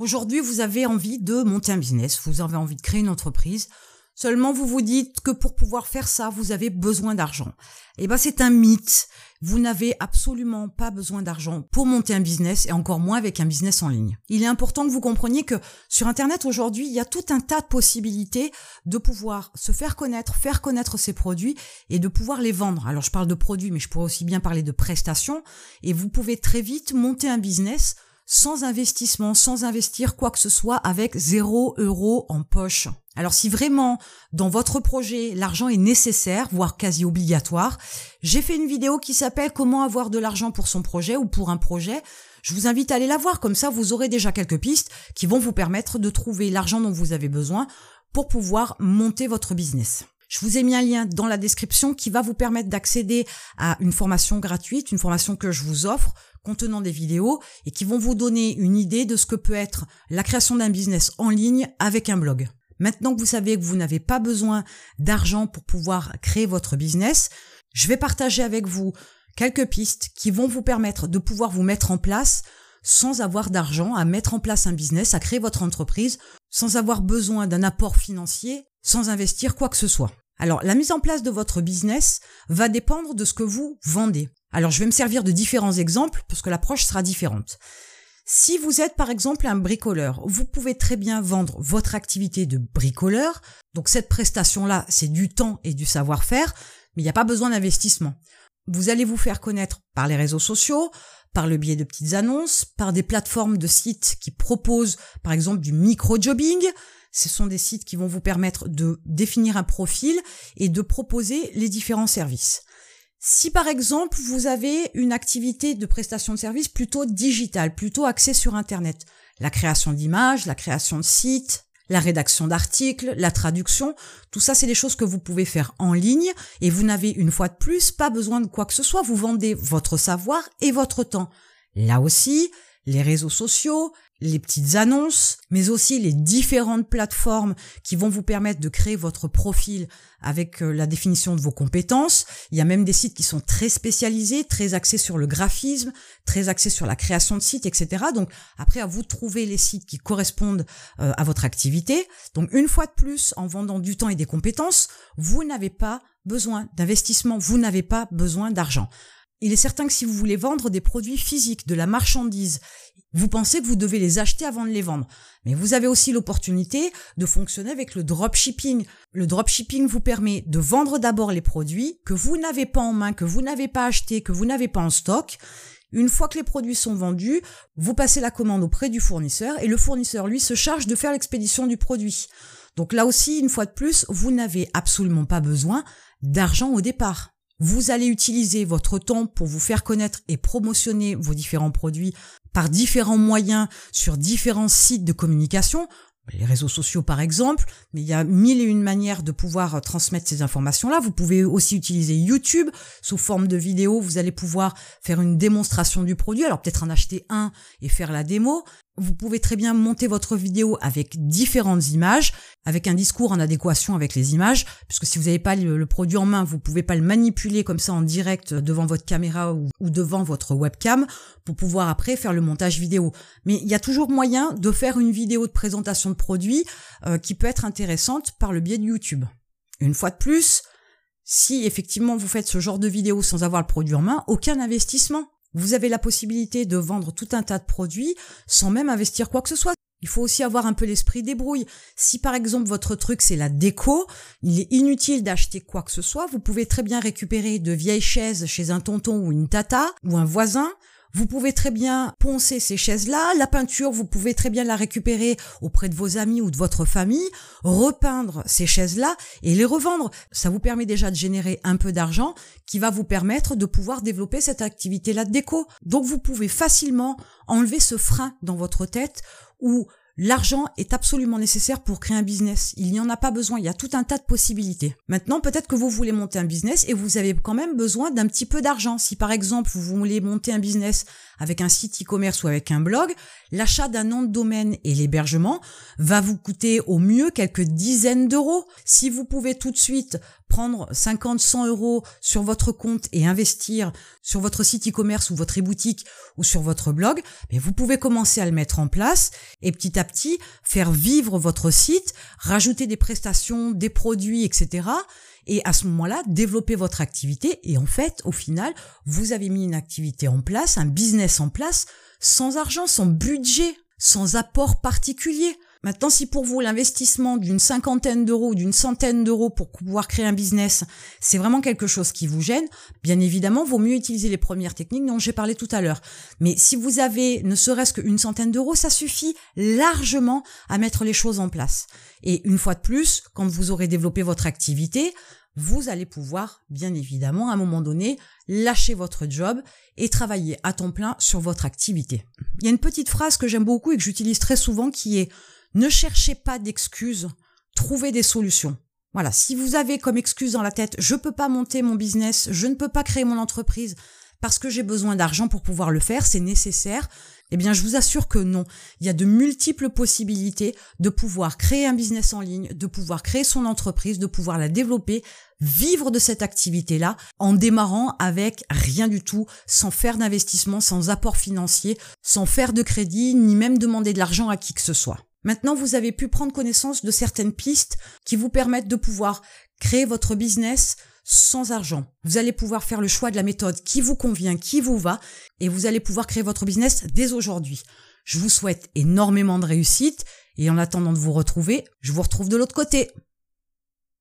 Aujourd'hui, vous avez envie de monter un business, vous avez envie de créer une entreprise. Seulement, vous vous dites que pour pouvoir faire ça, vous avez besoin d'argent. Eh ben, c'est un mythe. Vous n'avez absolument pas besoin d'argent pour monter un business et encore moins avec un business en ligne. Il est important que vous compreniez que sur Internet aujourd'hui, il y a tout un tas de possibilités de pouvoir se faire connaître, faire connaître ses produits et de pouvoir les vendre. Alors, je parle de produits, mais je pourrais aussi bien parler de prestations et vous pouvez très vite monter un business sans investissement, sans investir quoi que ce soit, avec zéro euro en poche. Alors si vraiment dans votre projet l'argent est nécessaire, voire quasi obligatoire, j'ai fait une vidéo qui s'appelle Comment avoir de l'argent pour son projet ou pour un projet. Je vous invite à aller la voir, comme ça vous aurez déjà quelques pistes qui vont vous permettre de trouver l'argent dont vous avez besoin pour pouvoir monter votre business. Je vous ai mis un lien dans la description qui va vous permettre d'accéder à une formation gratuite, une formation que je vous offre contenant des vidéos et qui vont vous donner une idée de ce que peut être la création d'un business en ligne avec un blog. Maintenant que vous savez que vous n'avez pas besoin d'argent pour pouvoir créer votre business, je vais partager avec vous quelques pistes qui vont vous permettre de pouvoir vous mettre en place sans avoir d'argent, à mettre en place un business, à créer votre entreprise, sans avoir besoin d'un apport financier, sans investir quoi que ce soit. Alors, la mise en place de votre business va dépendre de ce que vous vendez. Alors, je vais me servir de différents exemples parce que l'approche sera différente. Si vous êtes par exemple un bricoleur, vous pouvez très bien vendre votre activité de bricoleur. Donc cette prestation-là, c'est du temps et du savoir-faire, mais il n'y a pas besoin d'investissement. Vous allez vous faire connaître par les réseaux sociaux, par le biais de petites annonces, par des plateformes de sites qui proposent par exemple du micro-jobbing. Ce sont des sites qui vont vous permettre de définir un profil et de proposer les différents services. Si par exemple vous avez une activité de prestation de services plutôt digitale, plutôt axée sur Internet, la création d'images, la création de sites, la rédaction d'articles, la traduction, tout ça c'est des choses que vous pouvez faire en ligne et vous n'avez une fois de plus pas besoin de quoi que ce soit, vous vendez votre savoir et votre temps. Là aussi, les réseaux sociaux, les petites annonces, mais aussi les différentes plateformes qui vont vous permettre de créer votre profil avec euh, la définition de vos compétences. Il y a même des sites qui sont très spécialisés, très axés sur le graphisme, très axés sur la création de sites, etc. Donc après, à vous de trouver les sites qui correspondent euh, à votre activité. Donc une fois de plus, en vendant du temps et des compétences, vous n'avez pas besoin d'investissement, vous n'avez pas besoin d'argent. Il est certain que si vous voulez vendre des produits physiques, de la marchandise, vous pensez que vous devez les acheter avant de les vendre. Mais vous avez aussi l'opportunité de fonctionner avec le dropshipping. Le dropshipping vous permet de vendre d'abord les produits que vous n'avez pas en main, que vous n'avez pas acheté, que vous n'avez pas en stock. Une fois que les produits sont vendus, vous passez la commande auprès du fournisseur et le fournisseur, lui, se charge de faire l'expédition du produit. Donc là aussi, une fois de plus, vous n'avez absolument pas besoin d'argent au départ. Vous allez utiliser votre temps pour vous faire connaître et promotionner vos différents produits par différents moyens sur différents sites de communication, les réseaux sociaux par exemple, mais il y a mille et une manières de pouvoir transmettre ces informations-là. Vous pouvez aussi utiliser YouTube sous forme de vidéo. Vous allez pouvoir faire une démonstration du produit. Alors peut-être en acheter un et faire la démo, vous pouvez très bien monter votre vidéo avec différentes images, avec un discours en adéquation avec les images, puisque si vous n'avez pas le, produit en main, vous pouvez pas le manipuler comme ça en direct devant votre caméra ou, devant votre webcam pour pouvoir après faire le montage vidéo. Mais il y a toujours moyen de faire une vidéo de présentation de produit euh, qui peut être intéressante par le biais de YouTube. Une fois de plus, si effectivement vous faites ce genre de vidéo sans avoir le produit en main, aucun investissement. Vous avez la possibilité de vendre tout un tas de produits sans même investir quoi que ce soit. Il faut aussi avoir un peu l'esprit débrouille. Si par exemple votre truc c'est la déco, il est inutile d'acheter quoi que ce soit. Vous pouvez très bien récupérer de vieilles chaises chez un tonton ou une tata ou un voisin vous pouvez très bien poncer ces chaises-là. La peinture, vous pouvez très bien la récupérer auprès de vos amis ou de votre famille, repeindre ces chaises-là et les revendre. Ça vous permet déjà de générer un peu d'argent qui va vous permettre de pouvoir développer cette activité-là de déco. Donc vous pouvez facilement enlever ce frein dans votre tête où L'argent est absolument nécessaire pour créer un business. Il n'y en a pas besoin. Il y a tout un tas de possibilités. Maintenant, peut-être que vous voulez monter un business et vous avez quand même besoin d'un petit peu d'argent. Si par exemple, vous voulez monter un business avec un site e-commerce ou avec un blog, l'achat d'un nom de domaine et l'hébergement va vous coûter au mieux quelques dizaines d'euros. Si vous pouvez tout de suite prendre 50, 100 euros sur votre compte et investir sur votre site e-commerce ou votre e-boutique ou sur votre blog, mais vous pouvez commencer à le mettre en place et petit à petit faire vivre votre site, rajouter des prestations, des produits, etc. Et à ce moment-là, développer votre activité. Et en fait, au final, vous avez mis une activité en place, un business en place, sans argent, sans budget, sans apport particulier. Maintenant, si pour vous l'investissement d'une cinquantaine d'euros ou d'une centaine d'euros pour pouvoir créer un business, c'est vraiment quelque chose qui vous gêne, bien évidemment, vaut mieux utiliser les premières techniques dont j'ai parlé tout à l'heure. Mais si vous avez ne serait-ce qu'une centaine d'euros, ça suffit largement à mettre les choses en place. Et une fois de plus, quand vous aurez développé votre activité, vous allez pouvoir, bien évidemment, à un moment donné, lâcher votre job et travailler à temps plein sur votre activité. Il y a une petite phrase que j'aime beaucoup et que j'utilise très souvent qui est ne cherchez pas d'excuses, trouvez des solutions. Voilà, si vous avez comme excuse dans la tête je peux pas monter mon business, je ne peux pas créer mon entreprise parce que j'ai besoin d'argent pour pouvoir le faire, c'est nécessaire. Eh bien, je vous assure que non. Il y a de multiples possibilités de pouvoir créer un business en ligne, de pouvoir créer son entreprise, de pouvoir la développer, vivre de cette activité-là en démarrant avec rien du tout, sans faire d'investissement, sans apport financier, sans faire de crédit, ni même demander de l'argent à qui que ce soit. Maintenant, vous avez pu prendre connaissance de certaines pistes qui vous permettent de pouvoir créer votre business sans argent. Vous allez pouvoir faire le choix de la méthode qui vous convient, qui vous va, et vous allez pouvoir créer votre business dès aujourd'hui. Je vous souhaite énormément de réussite, et en attendant de vous retrouver, je vous retrouve de l'autre côté.